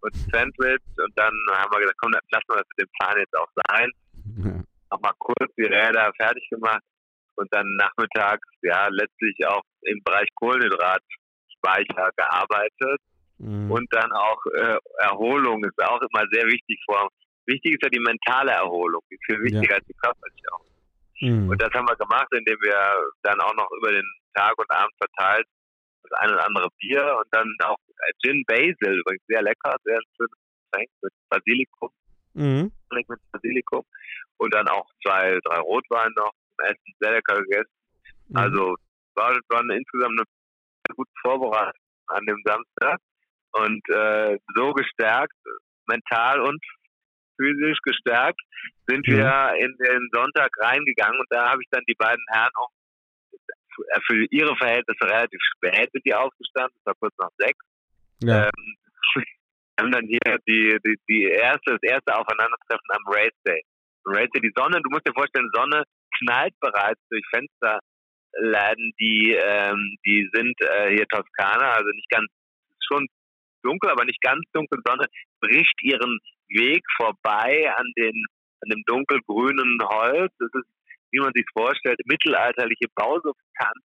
und Sandwich und dann haben wir gesagt, komm, dann lassen wir das mit dem Plan jetzt auch sein. Ja. Nochmal kurz die Räder fertig gemacht und dann nachmittags, ja, letztlich auch im Bereich Kohlenhydratspeicher gearbeitet Mhm. Und dann auch äh, Erholung ist auch immer sehr wichtig vor. Wichtig ist ja die mentale Erholung, die viel wichtiger ja. als die körperliche Erholung. Mhm. Und das haben wir gemacht, indem wir dann auch noch über den Tag und Abend verteilt das ein oder andere Bier und dann auch Gin Basil, übrigens sehr lecker, sehr schönes Getränk mit Basilikum. Mhm. Mit Basilikum. Und dann auch zwei, drei Rotwein noch zum Essen, sehr lecker gegessen. Mhm. Also war, war eine, insgesamt eine gute Vorbereitung an dem Samstag. Und äh, so gestärkt, mental und physisch gestärkt, sind mhm. wir in den Sonntag reingegangen und da habe ich dann die beiden Herren auch für ihre Verhältnisse relativ spät sind die aufgestanden, es war kurz nach sechs. Ja. Ähm, wir *laughs* haben dann hier die, die, die erste, das erste Aufeinandertreffen am Race Day. Race Day, die Sonne, du musst dir vorstellen, Sonne knallt bereits durch Fensterläden, die, ähm, die sind äh, hier Toskana, also nicht ganz, schon dunkel, aber nicht ganz dunkel, Sonne bricht ihren Weg vorbei an den an dem dunkelgrünen Holz. Das ist, wie man sich vorstellt, mittelalterliche Bausubstanz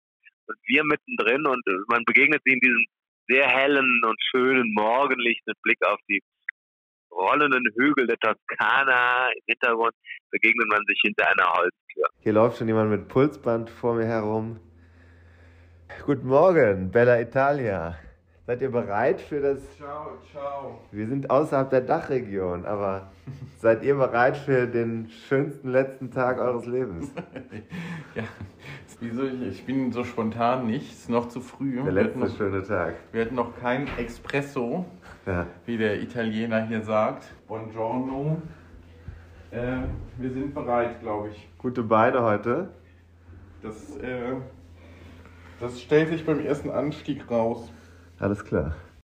und wir mittendrin und man begegnet sie in diesem sehr hellen und schönen Morgenlicht mit Blick auf die rollenden Hügel der Toskana. Im Hintergrund begegnet man sich hinter einer Holztür. Hier läuft schon jemand mit Pulsband vor mir herum. Guten Morgen, Bella Italia. Seid ihr bereit für das? Ciao, ciao. Wir sind außerhalb der Dachregion, aber *laughs* seid ihr bereit für den schönsten letzten Tag eures Lebens? *laughs* ja, wieso ich, ich bin so spontan nicht, es ist noch zu früh. Der letzte noch, schöne Tag. Wir hatten noch kein Espresso, ja. wie der Italiener hier sagt. Buongiorno. Äh, wir sind bereit, glaube ich. Gute Beine heute. Das, äh, das stellt sich beim ersten Anstieg raus. Alles klar.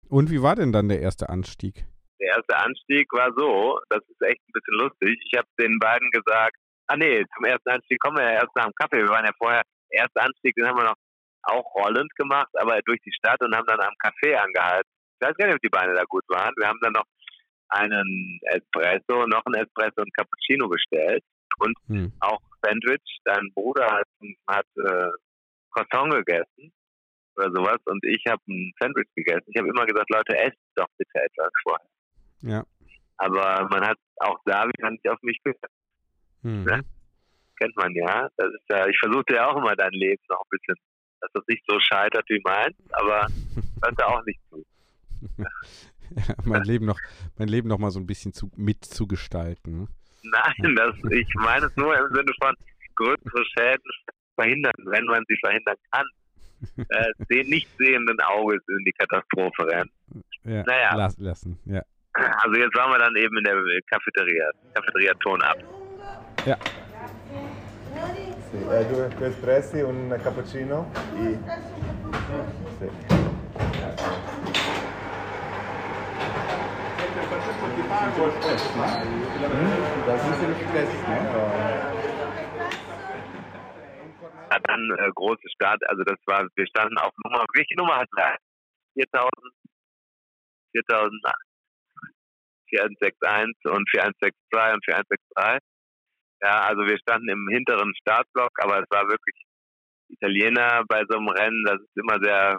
Und wie war denn dann der erste Anstieg? Der erste Anstieg war so, das ist echt ein bisschen lustig. Ich habe den beiden gesagt, ah nee, zum ersten Anstieg kommen wir ja erst nach dem Kaffee. Wir waren ja vorher, der erste Anstieg, den haben wir noch auch rollend gemacht, aber durch die Stadt und haben dann am Café angehalten. Ich weiß gar nicht, ob die Beine da gut waren. Wir haben dann noch einen Espresso, noch einen Espresso und Cappuccino bestellt und hm. auch Sandwich. Dein Bruder hat, hat äh, Croissant gegessen oder sowas und ich habe ein Sandwich gegessen. Ich habe immer gesagt, Leute, esst doch bitte etwas vorher. Ja. Aber man hat auch da wieder nicht auf mich gehört. Mhm. Ne? Kennt man ja. Das ist ja, ich versuchte ja auch immer dein Leben noch ein bisschen, dass das nicht so scheitert wie meins, aber *laughs* ja auch nicht zu. ja, *laughs* mein Leben noch, mein Leben noch mal so ein bisschen zu, mitzugestalten. Ne? Nein, das, ich meine es nur im Sinne von größere Schäden verhindern, wenn man sie verhindern kann *laughs* äh, nicht sehenden Auges in die Katastrophe rennen. Ja, naja. Las lassen, ja. Also jetzt waren wir dann eben in der Cafeteria, Cafeteria Ton ab. Ja. Sì, eh, due, due espressi, un cappuccino. E... Sì. Das ist ein Stress, ne? Dann äh, große Start, also das war, wir standen auf Nummer, welche Nummer hat er? 4000, 4000, 4161 und 4162 und 4163. Ja, also wir standen im hinteren Startblock, aber es war wirklich Italiener bei so einem Rennen, das ist immer sehr,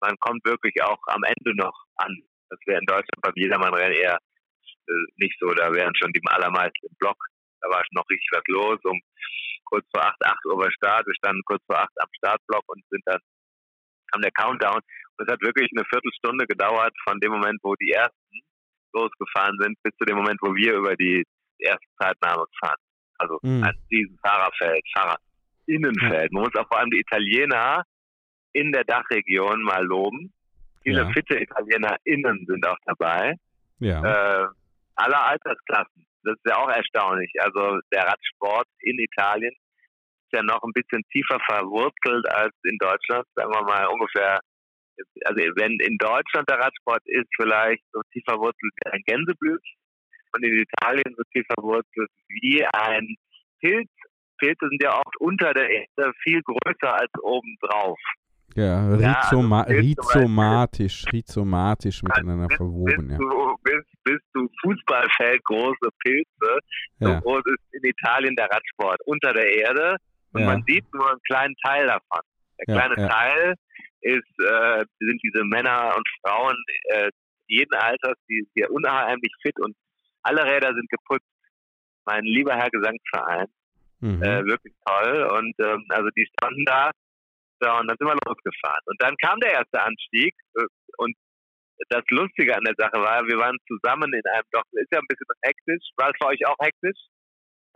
man kommt wirklich auch amEnde noch an. Das wäre in Deutschland beim Jedermann-Rennen eher äh, nicht so, da wären schon die allermeisten im Block. Da war noch richtig was los. Um kurz vor acht, acht Uhr war Start. Wir standen kurz vor acht am Startblock und sind dann, kam der Countdown. Und es hat wirklich eine Viertelstunde gedauert von dem Moment, wo die ersten losgefahren sind, bis zu dem Moment, wo wir über die erste Zeitnahme gefahren Also mhm. an diesem Fahrerfeld, Fahrerinnenfeld. Man muss auch vor allem die Italiener in der Dachregion mal loben. Viele ja. fitte ItalienerInnen sind auch dabei. Ja. Äh, aller Altersklassen das ist ja auch erstaunlich. Also der Radsport in Italien ist ja noch ein bisschen tiefer verwurzelt als in Deutschland, sagen wir mal ungefähr. Also wenn in Deutschland der Radsport ist vielleicht so tief verwurzelt wie ein Gänseblüt und in Italien so tief verwurzelt wie ein Pilz. Pilze sind ja oft unter der Erde viel größer als obendrauf. Ja, rhizoma ja, also rhizomatisch, rhizomatisch miteinander bis, verwoben. Bis, ja. du, bis, bis du Fußballfeld große Pilze, so ja. groß ist in Italien der Radsport unter der Erde und ja. man sieht nur einen kleinen Teil davon. Der kleine Teil ist, äh, sind diese Männer und Frauen äh, jeden Alters, die sind unheimlich fit und alle Räder sind geputzt. Mein lieber Herr Gesangsverein, mhm. äh, wirklich toll und ähm, also die standen da so, und dann sind wir losgefahren. Und dann kam der erste Anstieg äh, und das Lustige an der Sache war, wir waren zusammen in einem, doch, ist ja ein bisschen hektisch. War es für euch auch hektisch?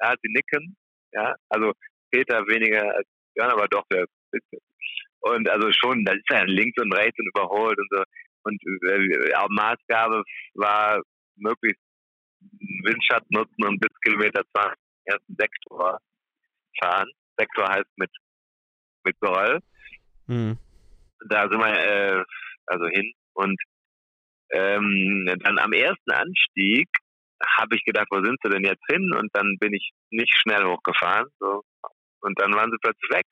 Ja, sie nicken. Ja, also Peter weniger als Björn, aber doch der Und also schon, da ist ja links und rechts und überholt und so. Und äh, auch Maßgabe war möglichst Windschatten nutzen und bis Kilometer 20 ersten Sektor fahren. Sektor heißt mit, mit Geröll. Mhm. Da sind wir äh, also hin und ähm, dann am ersten Anstieg habe ich gedacht, wo sind sie denn jetzt hin? Und dann bin ich nicht schnell hochgefahren. So. Und dann waren sie plötzlich weg.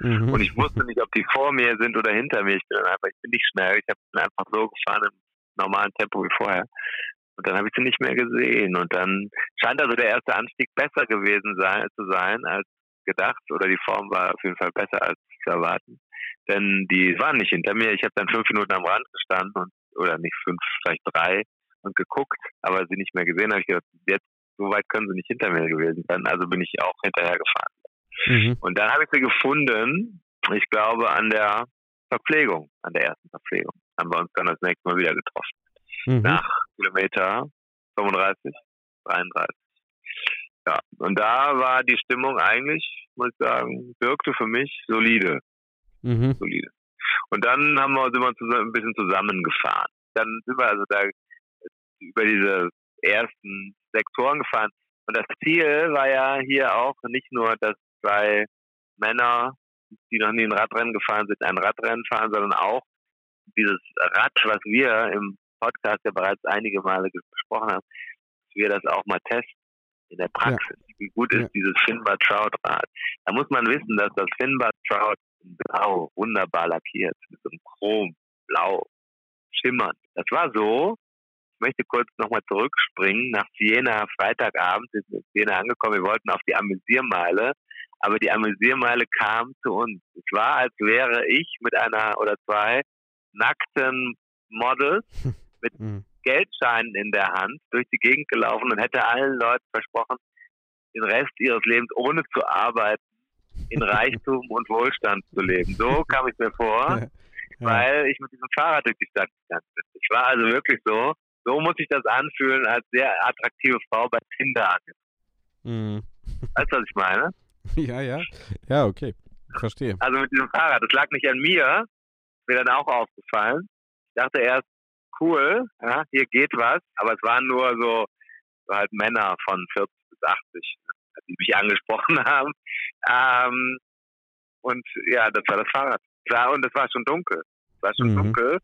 Mhm. Und ich wusste nicht, ob die vor mir sind oder hinter mir. Ich bin einfach, ich bin nicht schnell. Ich habe einfach so gefahren im normalen Tempo wie vorher. Und dann habe ich sie nicht mehr gesehen. Und dann scheint also der erste Anstieg besser gewesen sein, zu sein als gedacht. Oder die Form war auf jeden Fall besser als zu erwarten. Denn die waren nicht hinter mir. Ich habe dann fünf Minuten am Rand gestanden und oder nicht fünf, vielleicht drei und geguckt, aber sie nicht mehr gesehen. habe ich gedacht, jetzt so weit können sie nicht hinter mir gewesen sein. Also bin ich auch hinterher gefahren. Mhm. Und dann habe ich sie gefunden, ich glaube an der Verpflegung, an der ersten Verpflegung. Haben wir uns dann das nächste Mal wieder getroffen. Mhm. Nach Kilometer 35, 33. Ja, und da war die Stimmung eigentlich, muss ich sagen, wirkte für mich solide, Mhm. solide. Und dann haben wir uns immer zusammen, ein bisschen zusammengefahren. Dann sind wir also da über diese ersten Sektoren gefahren. Und das Ziel war ja hier auch nicht nur, dass zwei Männer, die noch nie ein Radrennen gefahren sind, ein Radrennen fahren, sondern auch dieses Rad, was wir im Podcast ja bereits einige Male gesprochen haben, dass wir das auch mal testen in der Praxis. Wie gut ist Ja. dieses Finbar Trout Rad? Da muss man wissen, dass das Finbar Trout in blau wunderbar lackiert, mit so einem Chrom, blau, schimmernd. Das war so, ich möchte kurz nochmal zurückspringen, nach Siena, Freitagabend sind wir in Siena angekommen, wir wollten auf die Amüsiermeile, aber die Amüsiermeile kam zu uns. Es war, als wäre ich mit einer oder zwei nackten Models Mhm. Geldscheinen in der Hand durch die Gegend gelaufen und hätte allen Leuten versprochen, den Rest ihres Lebens ohne zu arbeiten, in *laughs* Reichtum und Wohlstand zu leben. So kam ich mir vor, Ja. weil ich mit diesem Fahrrad durch die Stadt gegangen bin. Ich war also wirklich so, so muss ich das anfühlen, als sehr attraktive Frau bei Tinder. Mhm. Weißt du, was ich meine? *laughs* Ja, ja. Ja, okay. Verstehe. Also mit diesem Fahrrad. Das lag nicht an mir. Ist mir dann auch aufgefallen. Ich dachte erst, cool, ja, hier geht was. Aber es waren nur so, halt Männer von 40 bis 80, die mich *laughs* angesprochen haben. Ähm, und ja, das war das Fahrrad. Klar, und es war schon dunkel. Es war schon Mhm. dunkel.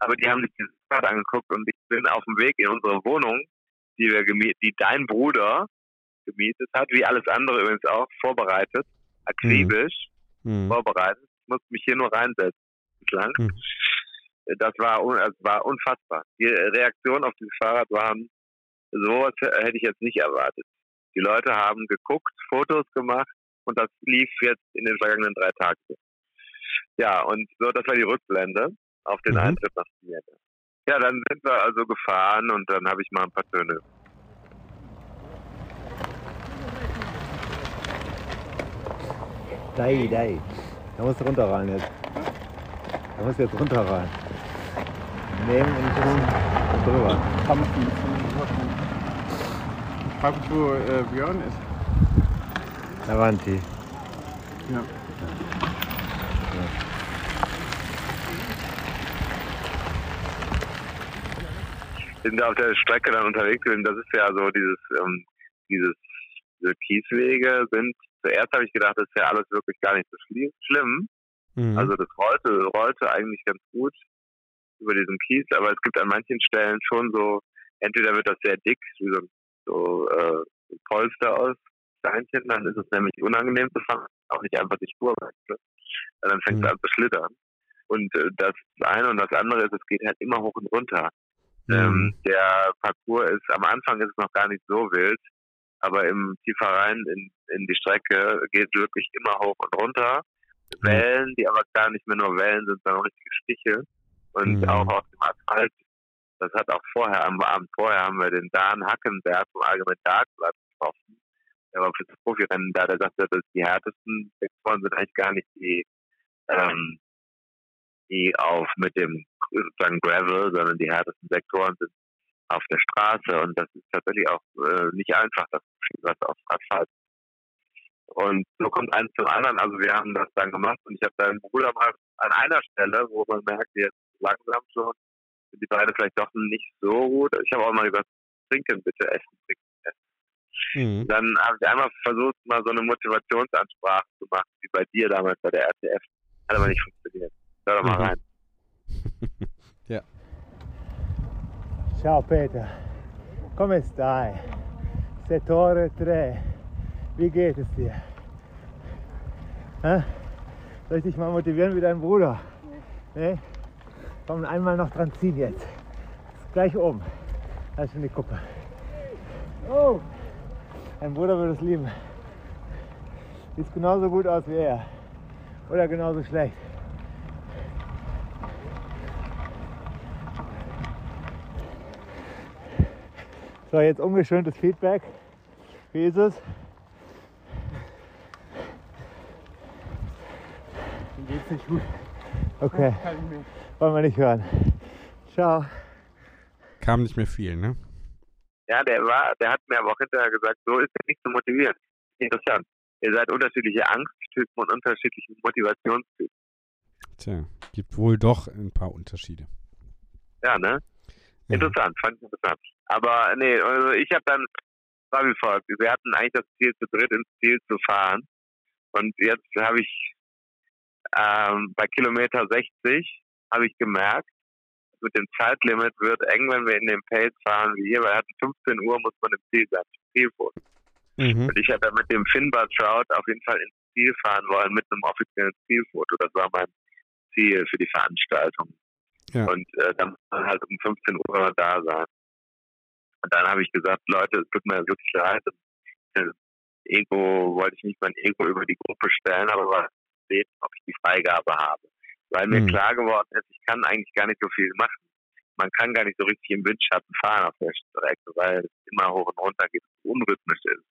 Aber die haben sich dieses Fahrrad angeguckt und ich bin auf dem Weg in unsere Wohnung, die wir gemietet, die dein Bruder gemietet hat, wie alles andere übrigens auch, vorbereitet, akribisch Mhm. vorbereitet. Ich musste mich hier nur reinsetzen bislang. Mhm. Das war, un also war unfassbar. Die Reaktionen auf dieses Fahrrad waren, sowas hätte ich jetzt nicht erwartet. Die Leute haben geguckt, Fotos gemacht und das lief jetzt in den vergangenen drei Tagen. Ja, und so, das war die Rückblende auf den Mhm. Eintritt nach Siena. Ja, dann sind wir also gefahren und dann habe ich mal ein paar Töne. Dai, dai. Da musst du runter rein jetzt. Da musst du jetzt runter rein. Nehmen und ein bisschen drüber. Frag mich, wo äh, Björn ist. Avanti. Ja. sind auf der Strecke dann unterwegs gewesen. Das ist ja so dieses, ähm, dieses, diese Kieswege sind, zuerst habe ich gedacht, das ist ja alles wirklich gar nicht so schli schlimm. Mhm. Also das rollte, rollte eigentlich ganz gut über diesen Kies, aber es gibt an manchen Stellen schon so, entweder wird das sehr dick, wie so, so äh, Polster aus Steinchen, dann ist es nämlich unangenehm zu fahren, auch nicht einfach die Spur wechseln. Weil Dann fängt es Mhm. an zu schlittern. Und äh, das eine und das andere ist, es geht halt immer hoch und runter. Mhm. Ähm, der Parcours ist, am Anfang ist es noch gar nicht so wild, aber im tiefer rein in, in die Strecke geht es wirklich immer hoch und runter. Wellen, die aber gar nicht mehr nur Wellen sind, sondern richtige Stiche. Und Mhm. auch auf dem Asphalt. Das hat auch vorher, am Abend vorher haben wir den Dan Hackenberg vom Allgemeinen Tagblatt getroffen. Der war für das Profirennen da, der sagte, dass die härtesten Sektoren sind eigentlich gar nicht die, ähm, die auf mit dem sozusagen Gravel, sondern die härtesten Sektoren sind auf der Straße und das ist tatsächlich auch äh, nicht einfach, das was auf Asphalt. Und so kommt eins zum anderen. Also wir haben das dann gemacht und ich habe deinen Bruder mal an einer Stelle, wo man merkt, jetzt langsam schon, sind die Beine vielleicht doch nicht so gut. Ich habe auch mal gesagt, trinken bitte, essen, trinken, essen. Mhm. Dann habe ich einmal versucht, mal so eine Motivationsansprache zu machen, wie bei dir damals bei der RTF. Hat aber nicht funktioniert. Hör doch mal Mhm. rein. *laughs* ja. Ciao Peter, come stai? Settore 3, wie geht es dir? Hä? Soll ich dich mal motivieren wie dein Bruder? Nee? Komm, einmal noch dran ziehen jetzt. Ist gleich oben. Da ist schon die Kuppe. Oh! Dein Bruder würde es lieben. Sieht genauso gut aus wie er. Oder genauso schlecht. So, jetzt ungeschöntes Feedback. Wie ist es? Mir geht's nicht gut. Okay, wollen wir nicht hören. Ciao. Kam nicht mehr viel, ne? Ja, der war, der hat mir aber auch hinterher gesagt, so ist er nicht zu motivieren. Interessant. Ihr seid unterschiedliche Angsttypen und unterschiedliche Motivationstypen. Tja, gibt wohl doch ein paar Unterschiede. Ja, ne? Ja. Interessant, fand ich interessant. Aber nee, also ich habe dann, war wie folgt, wir hatten eigentlich das Ziel, zu dritt ins Ziel zu fahren. Und jetzt habe ich ähm, bei Kilometer 60 habe ich gemerkt, mit dem Zeitlimit wird eng, wenn wir in dem Pace fahren wie hier, weil wir hatten 15 Uhr muss man im Ziel sein, Zielfoto. Mhm. Und ich hätte mit dem Finbar Trout auf jeden Fall ins Ziel fahren wollen mit einem offiziellen Zielfoto. Das war mein Ziel für die Veranstaltung. Ja. Und äh, dann muss man halt um 15 Uhr da sein. Und dann habe ich gesagt, Leute, es tut mir wirklich leid. Das Ego wollte ich nicht mein Ego über die Gruppe stellen, aber sehen, ob ich die Freigabe habe. Weil mir Mhm. klar geworden ist, ich kann eigentlich gar nicht so viel machen. Man kann gar nicht so richtig im Windschatten fahren auf der Strecke, weil es immer hoch und runter geht, unrhythmisch ist.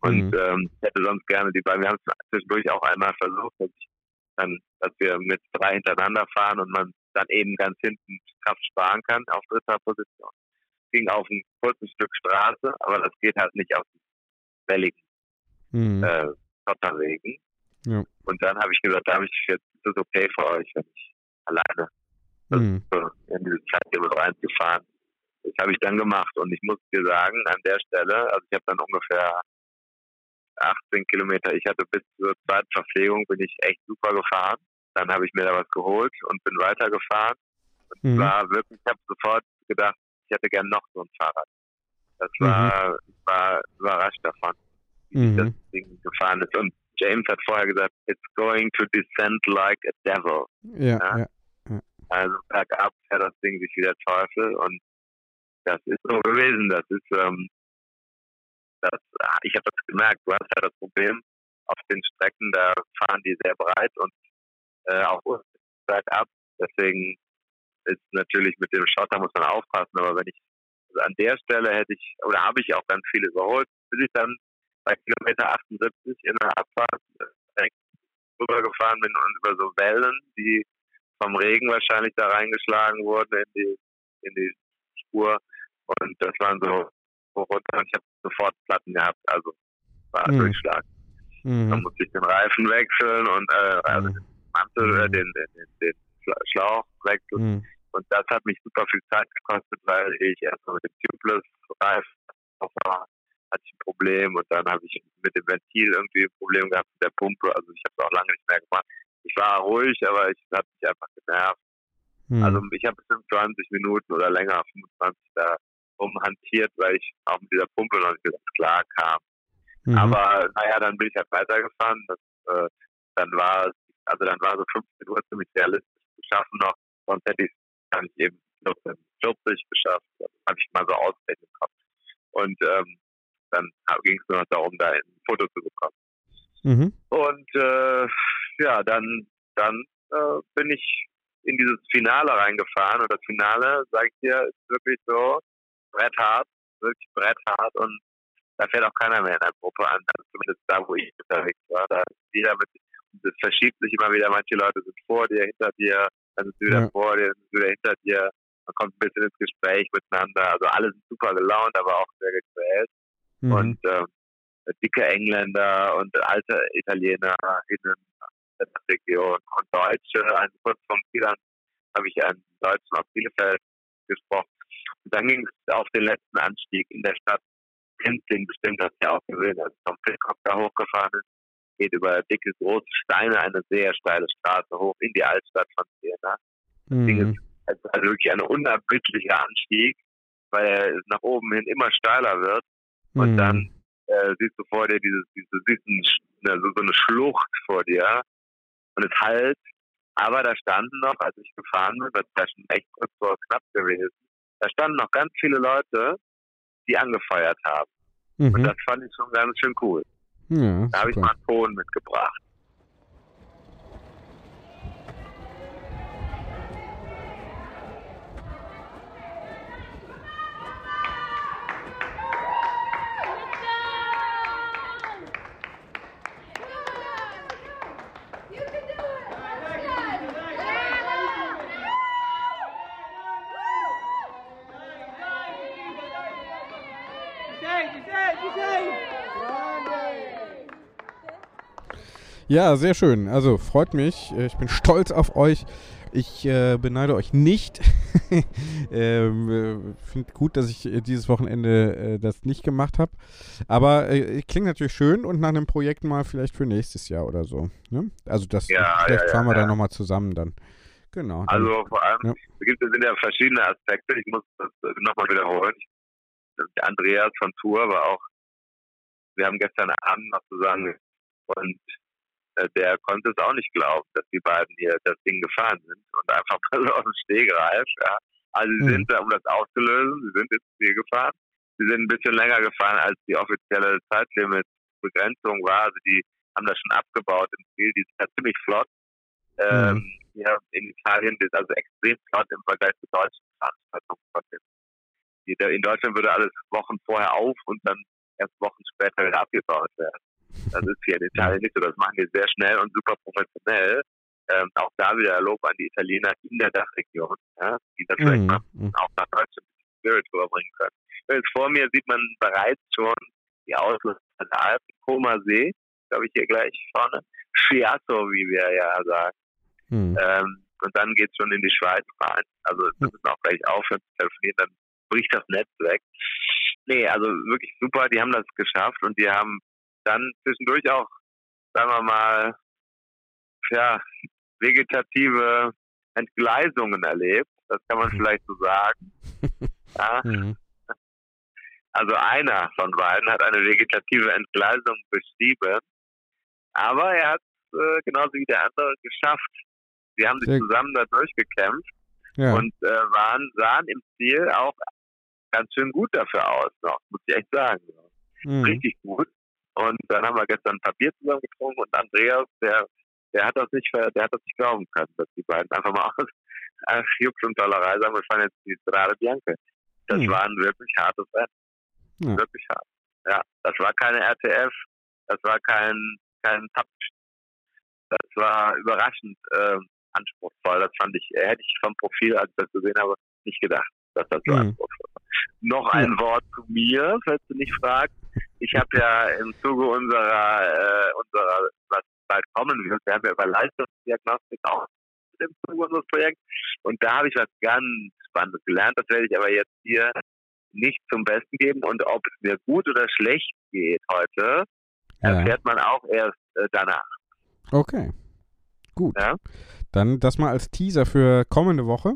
Und Mhm. ähm, ich hätte sonst gerne die beiden, wir haben es zwischendurch auch einmal versucht, dass, ich dann, dass wir mit drei hintereinander fahren und man dann eben ganz hinten Kraft sparen kann auf dritter Position. Ging auf ein kurzes Stück Straße, aber das geht halt nicht auf welligen Mhm. äh, Schotterwegen. Ja. Und dann habe ich gesagt, da habe ich jetzt ist es okay für euch, wenn ich alleine Mhm. in diese Zeitlimit reinzufahren. Das habe ich dann gemacht und ich muss dir sagen, an der Stelle, also ich habe dann ungefähr 18 Kilometer, ich hatte bis zur zweiten Verpflegung, bin ich echt super gefahren. Dann habe ich mir da was geholt und bin weitergefahren. Und Mhm. war wirklich, ich habe sofort gedacht, ich hätte gern noch so ein Fahrrad. Das war, ich war überrascht davon, wie das Mhm. Ding gefahren ist. Und James hat vorher gesagt, it's going to descend like a devil. Ja, Ja. ja. Also bergab fährt das Ding sich wie der Teufel und das ist so gewesen. Das ist, ähm, das, ich habe das gemerkt. Du hast ja das Problem auf den Strecken, da fahren die sehr breit und äh, auch bergab. Deswegen ist natürlich mit dem Schotter muss man aufpassen. Aber wenn ich also an der Stelle hätte ich oder habe ich auch ganz viele überholt, bis ich dann bei Kilometer 78 in der Abfahrt direkt rübergefahren bin und über so Wellen, die vom Regen wahrscheinlich da reingeschlagen wurden in die, in die Spur. Und das waren so runter und ich habe sofort Platten gehabt. Also war Mhm. Durchschlag. Dann Mhm. musste ich den Reifen wechseln und äh, also den Mantel, äh, Mhm. den, den, den, den Schla- Schlauch wechseln. Mhm. Und das hat mich super viel Zeit gekostet, weil ich erstmal mit dem Tubeless-Reifen drauf war, hatte ich ein Problem und dann habe ich mit dem Ventil irgendwie ein Problem gehabt mit der Pumpe. Also ich habe es auch lange nicht mehr gemacht. Ich war ruhig, aber ich habe mich einfach genervt. Mhm. Also ich habe bestimmt 20 Minuten oder länger, 25 da rumhantiert, weil ich auch mit dieser Pumpe noch nicht ganz klar kam. Mhm. Aber naja, dann bin ich halt weitergefahren. Das, äh, dann war es, also dann war so 15 Uhr ziemlich realistisch zu schaffen noch. Sonst hätte ich es gar nicht eben 14, 40 geschafft. Das habe ich mal so können. Und ähm, dann ging es nur noch darum, da ein Foto zu bekommen. Mhm. Und äh, ja, dann, dann äh, bin ich in dieses Finale reingefahren. Und das Finale, sag ich dir, ist wirklich so bretthart, wirklich bretthart. Und da fährt auch keiner mehr in der Gruppe an, also zumindest da, wo ich unterwegs war. Da jeder mit, das verschiebt sich immer wieder. Manche Leute sind vor dir, hinter dir, dann sind sie wieder Ja. vor dir, dann sind sie wieder hinter dir. Man kommt ein bisschen ins Gespräch miteinander. Also alle sind super gelaunt, aber auch sehr gequält Mhm. und ähm, dicke Engländer und alte Italiener in der Region und Deutsche. Also kurz vom Ziel an habe ich einen Deutschen aus Bielefeld gesprochen. Und dann ging es auf den letzten Anstieg in der Stadt. Kenzling bestimmt das ja auch gesehen, als vom da hochgefahren ist. Geht über dicke, große Steine eine sehr steile Straße hoch in die Altstadt von Siena. Mhm. ist also wirklich ein unerbittlicher Anstieg, weil er nach oben hin immer steiler wird. Und Mhm. dann äh, siehst du vor dir dieses, diese, diesen, Sch- ne, so, eine Schlucht vor dir und es halt. Aber da standen noch, als ich gefahren bin, das war schon echt kurz vor knapp gewesen, da standen noch ganz viele Leute, die angefeuert haben. Und Mhm. das fand ich schon ganz schön cool. Ja, Da habe ich mal einen Ton mitgebracht. Ja, sehr schön. Also freut mich. Äh, Ich bin stolz auf euch. Ich äh, beneide euch nicht. *laughs* ähm, äh, Finde gut, dass ich äh, dieses Wochenende äh, das nicht gemacht habe. Aber äh, klingt natürlich schön und nach einem Projekt mal vielleicht für nächstes Jahr oder so. Ne? Also das Ja, vielleicht ja, fahren wir ja, da nochmal zusammen dann. Genau. Also vor allem, Ja. es gibt es sind ja verschiedene Aspekte. Ich muss das nochmal wiederholen. Der Andreas von Tour war auch, wir haben gestern Abend noch zusammen und der konnte es auch nicht glauben, dass die beiden hier das Ding gefahren sind und einfach *laughs* mal so aus dem Stegreif. Ja. Also sie Mhm. sind da, um das auszulösen, sie sind ins Ziel gefahren. Sie sind ein bisschen länger gefahren, als die offizielle Zeitlimit-Begrenzung war. Also die haben das schon abgebaut im Ziel. Die sind ja ziemlich flott. Ähm, hier in Italien ist also extrem flott im Vergleich zu deutschen Veranstaltungen. In Deutschland würde alles Wochen vorher auf und dann erst Wochen später wieder abgebaut werden. Das ist hier in Italien nicht so. Das machen die sehr schnell und super professionell. Ähm, auch da wieder Lob an die Italiener in der Dachregion, ja, die das vielleicht Mhm, mal mhm. auch nach Deutschland Spirit rüberbringen können. Jetzt vor mir sieht man bereits schon die Aussicht der Alpen, Koma See, glaube ich hier gleich vorne. Chiasso, wie wir ja sagen. Mhm. Ähm, und dann geht's schon in die Schweiz rein. Also wir müssen auch gleich aufhören zu telefonieren, dann bricht das Netz weg. Nee, also wirklich super, die haben das geschafft und die haben dann zwischendurch auch, sagen wir mal, ja, vegetative Entgleisungen erlebt. Das kann man vielleicht so sagen. *laughs* Ja, Mhm. also einer von beiden hat eine vegetative Entgleisung beschrieben, aber er hat äh, genauso wie der andere geschafft. Sie haben sich Sehr- zusammen da durchgekämpft Ja. und äh, waren, sahen im Ziel auch ganz schön gut dafür aus noch, muss ich echt sagen. Mhm. Richtig gut. Und dann haben wir gestern ein Papier zusammen getrunken und Andreas, der, der hat das nicht, der hat das nicht glauben können, dass die beiden einfach mal aus äh, Jux und Dollerei sagen, wir fahren jetzt die Strade Bianca. Das Hm. war ein wirklich hartes Rennen. Ja. Wirklich hart. Ja, das war keine RTF, das war kein, kein Touch. Das war überraschend ähm, anspruchsvoll. Das fand ich, äh, hätte ich vom Profil, als ich das gesehen habe, nicht gedacht, dass das so Mhm. anspruchsvoll war. Noch ein Wort zu mir, falls du mich fragst. Ich habe ja im Zuge unserer, äh, unserer, was bald kommen wird, wir haben ja über Leistungsdiagnostik auch im Zuge unseres Projekts. Und da habe ich was ganz Spannendes gelernt. Das werde ich aber jetzt hier nicht zum Besten geben. Und ob es mir gut oder schlecht geht heute, Ja. erfährt man auch erst äh, danach. Okay. Gut. Ja. Dann das mal als Teaser für kommende Woche.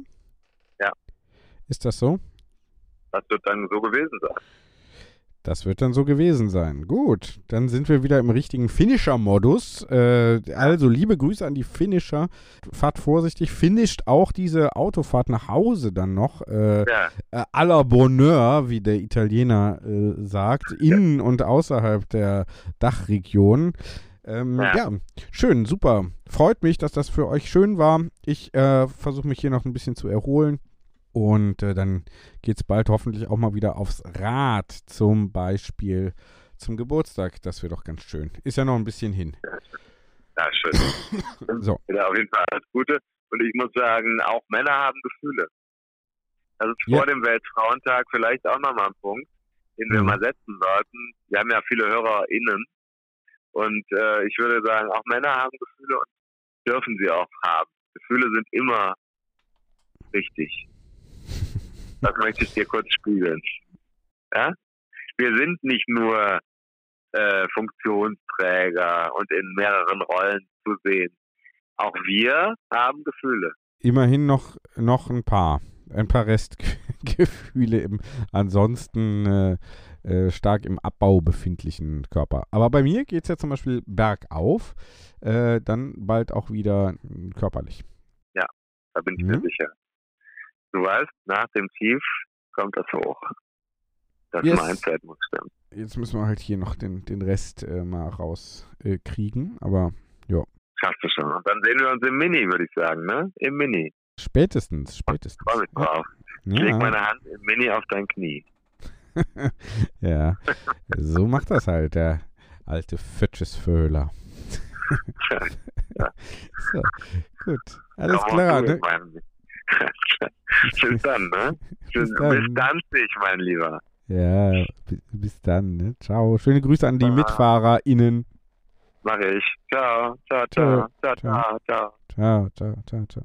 Ja. Ist das so? Das wird dann so gewesen sein. Das wird dann so gewesen sein. Gut, dann sind wir wieder im richtigen Finisher-Modus. Äh, also liebe Grüße an die Finisher. Fahrt vorsichtig. Finisht auch diese Autofahrt nach Hause dann noch. Äh, Ja. äh, à la Bonheur, wie der Italiener äh, sagt, innen und außerhalb der Dachregion. Ähm, ja. Ja. schön, super. Freut mich, dass das für euch schön war. Ich äh, versuche mich hier noch ein bisschen zu erholen. Und äh, dann geht es bald hoffentlich auch mal wieder aufs Rad, zum Beispiel zum Geburtstag. Das wäre doch ganz schön. Ist ja noch ein bisschen hin. Ja, schön. *coughs* So. Ja, auf jeden Fall alles Gute. Und ich muss sagen, auch Männer haben Gefühle. Das ist Ja. vor dem Weltfrauentag vielleicht auch nochmal ein Punkt, den wir Mhm. mal setzen sollten. Wir haben ja viele HörerInnen. Und äh, ich würde sagen, auch Männer haben Gefühle und dürfen sie auch haben. Gefühle sind immer wichtig. Das möchte ich dir kurz spiegeln. Ja? Wir sind nicht nur äh, Funktionsträger und in mehreren Rollen zu sehen. Auch wir haben Gefühle. Immerhin noch, noch ein paar. Ein paar Restgefühle im ansonsten äh, äh, stark im Abbau befindlichen Körper. Aber bei mir geht es ja zum Beispiel bergauf, äh, dann bald auch wieder körperlich. Da bin ich mir Mhm. sicher. Du weißt, nach dem Tief kommt das hoch. Das Yes. Mindset muss stimmen. Jetzt müssen wir halt hier noch den, den Rest äh, mal rauskriegen. Äh. Aber Schaffst du schon. Und dann sehen wir uns im Mini, würde ich sagen, ne? Im Mini. spätestens, spätestens. Freue mich drauf. Ich leg Ja, meine Hand im Mini auf dein Knie. *laughs* ja. so macht das halt der alte Fötschesvöhler. *laughs* *laughs* so, gut. Alles klar, ne? *laughs* Bis dann, ne? Bis Bis, dann. bis dann, sich, mein Lieber. Ja, bi- bis dann. Ne? Ciao. Schöne Grüße an die Ciao. MitfahrerInnen. Mache ich. Ciao, ciao, ciao, ciao, ciao, ciao. Ciao, ciao, ciao, ciao.